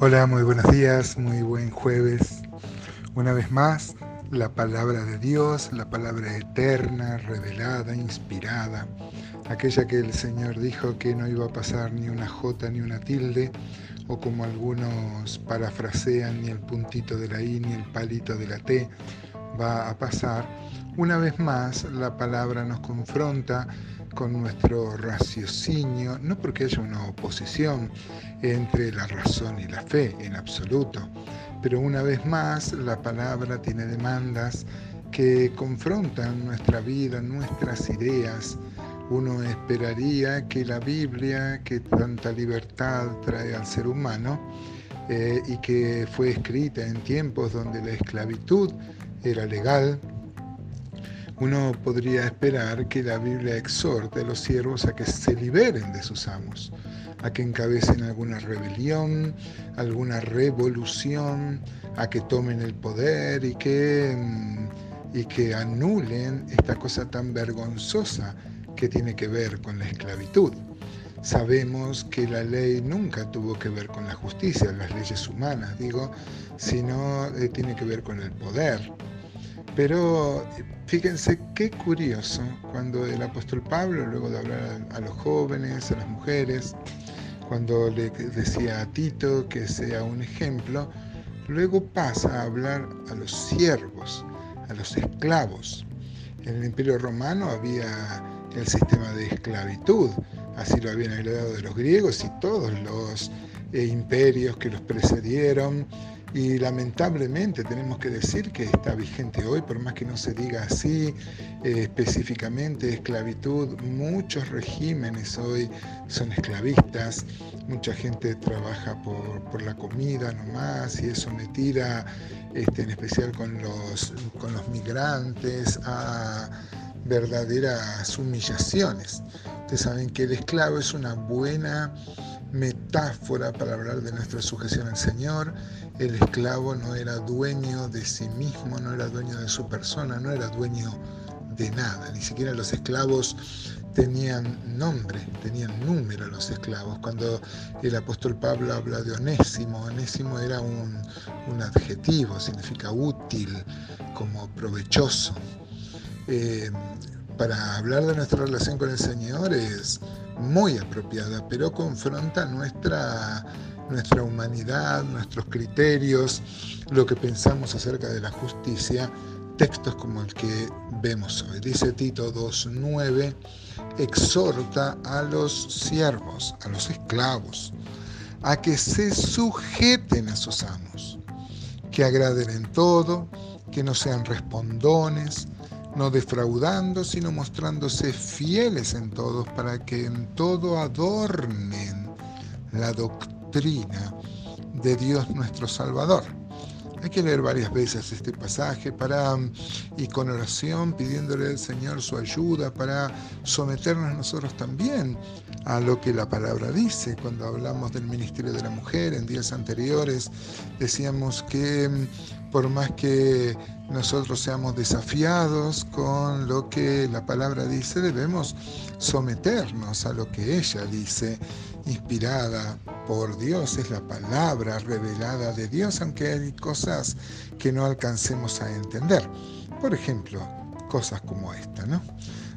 Hola, muy buenos días, muy buen jueves. Una vez más, la palabra de Dios, la palabra eterna, revelada, inspirada, aquella que el Señor dijo que no iba a pasar ni una jota ni una tilde, o como algunos parafrasean, ni el puntito de la I ni el palito de la T va a pasar. Una vez más, la palabra nos confronta con nuestro raciocinio, no porque haya una oposición entre la razón y la fe en absoluto, pero una vez más la palabra tiene demandas que confrontan nuestra vida, nuestras ideas. Uno esperaría que la Biblia, que tanta libertad trae al ser humano, eh, y que fue escrita en tiempos donde la esclavitud era legal, uno podría esperar que la Biblia exhorte a los siervos a que se liberen de sus amos, a que encabecen alguna rebelión, alguna revolución, a que tomen el poder y que, mm, y que anulen esta cosa tan vergonzosa que tiene que ver con la esclavitud. Sabemos que la ley nunca tuvo que ver con la justicia, las leyes humanas, digo, sino eh, tiene que ver con el poder. Pero fíjense qué curioso cuando el apóstol Pablo, luego de hablar a, los jóvenes, a las mujeres, cuando le decía a Tito que sea un ejemplo, luego pasa a hablar a los siervos, a los esclavos. En el Imperio Romano había el sistema de esclavitud, así lo habían heredado de los griegos y todos los eh, imperios que los precedieron y lamentablemente tenemos que decir que está vigente hoy, por más que no se diga así eh, específicamente, esclavitud, muchos regímenes hoy son esclavistas, mucha gente trabaja por, la comida nomás y es sometida, este, en especial con los, con los migrantes, a verdaderas humillaciones. Ustedes saben que el esclavo es una buena metáfora para hablar de nuestra sujeción al Señor. El esclavo no era dueño de sí mismo, no era dueño de su persona, no era dueño de nada. Ni siquiera los esclavos tenían nombre, tenían número los esclavos. Cuando el apóstol Pablo habla de onésimo, onésimo era un, adjetivo, significa útil, como provechoso. Eh, para hablar de nuestra relación con el Señor es muy apropiada, pero confronta nuestra, nuestra humanidad, nuestros criterios, lo que pensamos acerca de la justicia, textos como el que vemos hoy. Dice Tito 2.9, exhorta a los siervos, a los esclavos, a que se sujeten a sus amos, que agraden en todo, que no sean respondones, no defraudando, sino mostrándose fieles en todos, para que en todo adornen la doctrina de Dios nuestro Salvador. Hay que leer varias veces este pasaje para y con oración pidiéndole al Señor su ayuda para someternos nosotros también a lo que la palabra dice. Cuando hablamos del ministerio de la mujer en días anteriores decíamos que por más que nosotros seamos desafiados con lo que la palabra dice, debemos someternos a lo que ella dice, inspirada por Dios, es la palabra revelada de Dios, aunque hay cosas que no alcancemos a entender. Por ejemplo, cosas como esta, ¿no?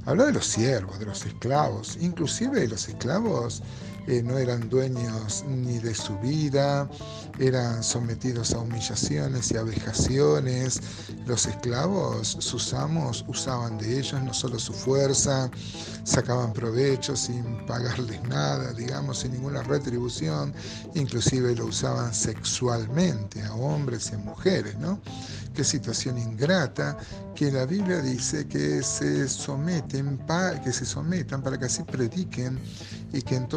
Habla de los siervos, de los esclavos, inclusive los esclavos eh, no eran dueños ni de su vida, eran sometidos a humillaciones y a vejaciones. Los esclavos, sus amos, usaban de ellos no solo su fuerza, sacaban provecho sin pagarles nada, digamos, sin ninguna retribución, inclusive lo usaban sexualmente a hombres y a mujeres, ¿no? Qué situación ingrata que la Biblia dice que se someten, que se sometan para que así prediquen y que en,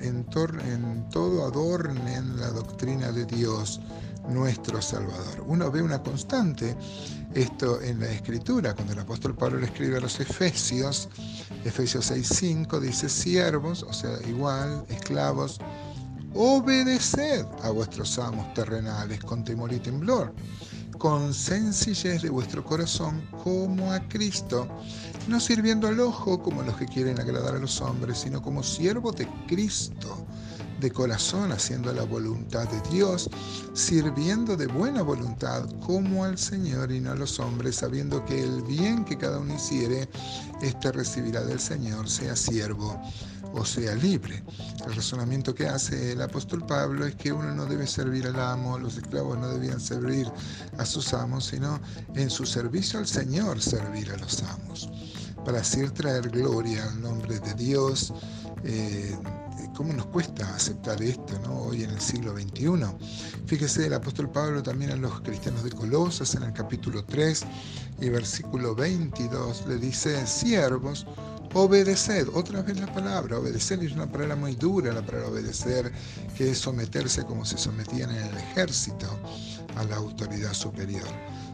en todo adornen la doctrina de Dios nuestro Salvador. Uno ve una constante esto en la Escritura, cuando el apóstol Pablo le escribe a los Efesios, Efesios 6.5 dice, siervos, o sea, igual, esclavos, obedeced a vuestros amos terrenales con temor y temblor con sencillez de vuestro corazón como a Cristo, no sirviendo al ojo como los que quieren agradar a los hombres, sino como siervos de Cristo, de corazón, haciendo la voluntad de Dios, sirviendo de buena voluntad como al Señor y no a los hombres, sabiendo que el bien que cada uno hiciere, éste recibirá del Señor, sea siervo o sea libre. El razonamiento que hace el apóstol Pablo es que uno no debe servir al amo, los esclavos no debían servir a sus amos, sino en su servicio al Señor servir a los amos, para así traer gloria al nombre de Dios. Eh, ¿Cómo nos cuesta aceptar esto ¿no? hoy en el siglo XXI? Fíjese el apóstol Pablo también a los cristianos de Colosas en el capítulo 3 y versículo 22 le dice, siervos, Obedeced, otra vez la palabra, obedecer es una palabra muy dura, la palabra obedecer, que es someterse como se sometían en el ejército a la autoridad superior.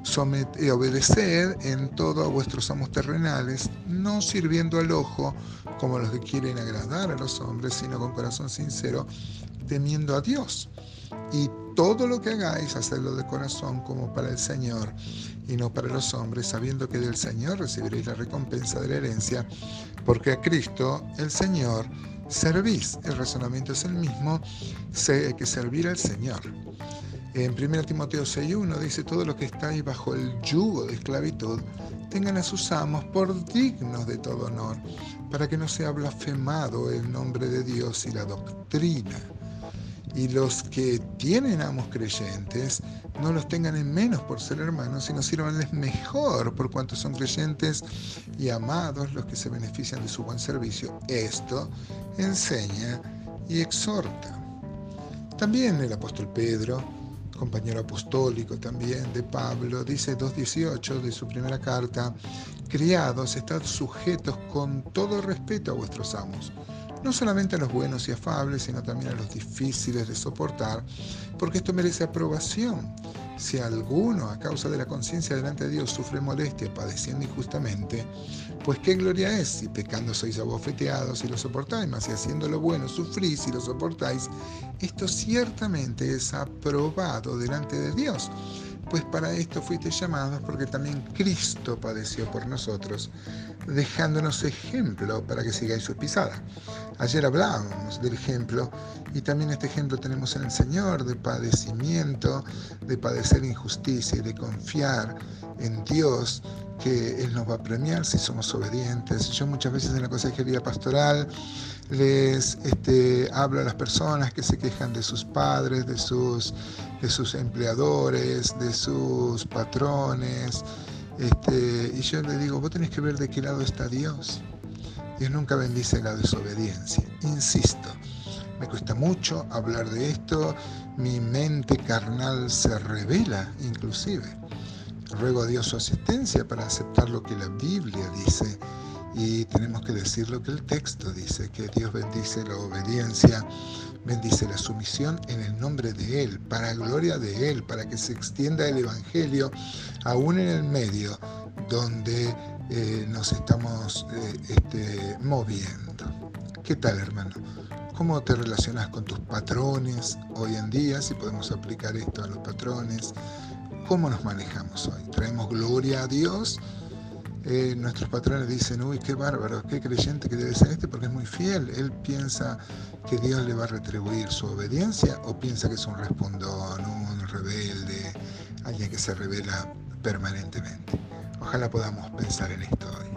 Somet eh, obedeced en todo a vuestros amos terrenales, no sirviendo al ojo como los que quieren agradar a los hombres, sino con corazón sincero, temiendo a Dios. Y todo lo que hagáis, hacedlo de corazón como para el Señor y no para los hombres, sabiendo que del Señor recibiréis la recompensa de la herencia, porque a Cristo, el Señor, servís. El razonamiento es el mismo, que servir al Señor. En 1 Timoteo 6.1 dice, todo lo que estáis bajo el yugo de esclavitud, tengan a sus amos por dignos de todo honor, para que no sea blasfemado el nombre de Dios y la doctrina y los que tienen amos creyentes no los tengan en menos por ser hermanos, sino sirvanles mejor por cuanto son creyentes y amados los que se benefician de su buen servicio. Esto enseña y exhorta. También el apóstol Pedro, compañero apostólico también de Pablo, dice 2.18 de su primera carta, criados, estad sujetos con todo respeto a vuestros amos no solamente a los buenos y afables, sino también a los difíciles de soportar, porque esto merece aprobación. Si alguno, a causa de la conciencia delante de Dios, sufre molestia padeciendo injustamente, pues qué gloria es si pecando sois abofeteados y lo soportáis, mas si haciendo lo bueno sufrís y lo soportáis, esto ciertamente es aprobado delante de Dios pues para esto fuiste llamados porque también Cristo padeció por nosotros, dejándonos ejemplo para que sigáis sus pisadas. Ayer hablábamos del ejemplo y también este ejemplo tenemos en el Señor de padecimiento, de padecer injusticia y de confiar en Dios que Él nos va a premiar si somos obedientes. Yo muchas veces en la consejería pastoral les este, hablo a las personas que se quejan de sus padres, de sus, empleadores, de sus patrones. Este, y yo les digo, vos tenés que ver de qué lado está Dios. Dios nunca bendice la desobediencia. Insisto, me cuesta mucho hablar de esto, mi mente carnal se revela inclusive. Ruego a Dios su asistencia para aceptar lo que la Biblia dice y tenemos que decir lo que el texto dice, que Dios bendice la obediencia, bendice la sumisión en el nombre de Él, para gloria de Él, para que se extienda el Evangelio aún en el medio donde eh, nos estamos eh, este, moviendo. ¿Qué tal, hermano? ¿Cómo te relacionas con tus patrones hoy en día? Si podemos aplicar esto a los patrones. ¿Cómo nos manejamos hoy? ¿Traemos gloria a Dios? Eh, nuestros patrones dicen, uy, qué bárbaro, qué creyente que debe ser este porque es muy fiel. Él piensa que Dios le va a retribuir su obediencia o piensa que es un respondón, un rebelde, alguien que se revela permanentemente. Ojalá podamos pensar en esto hoy.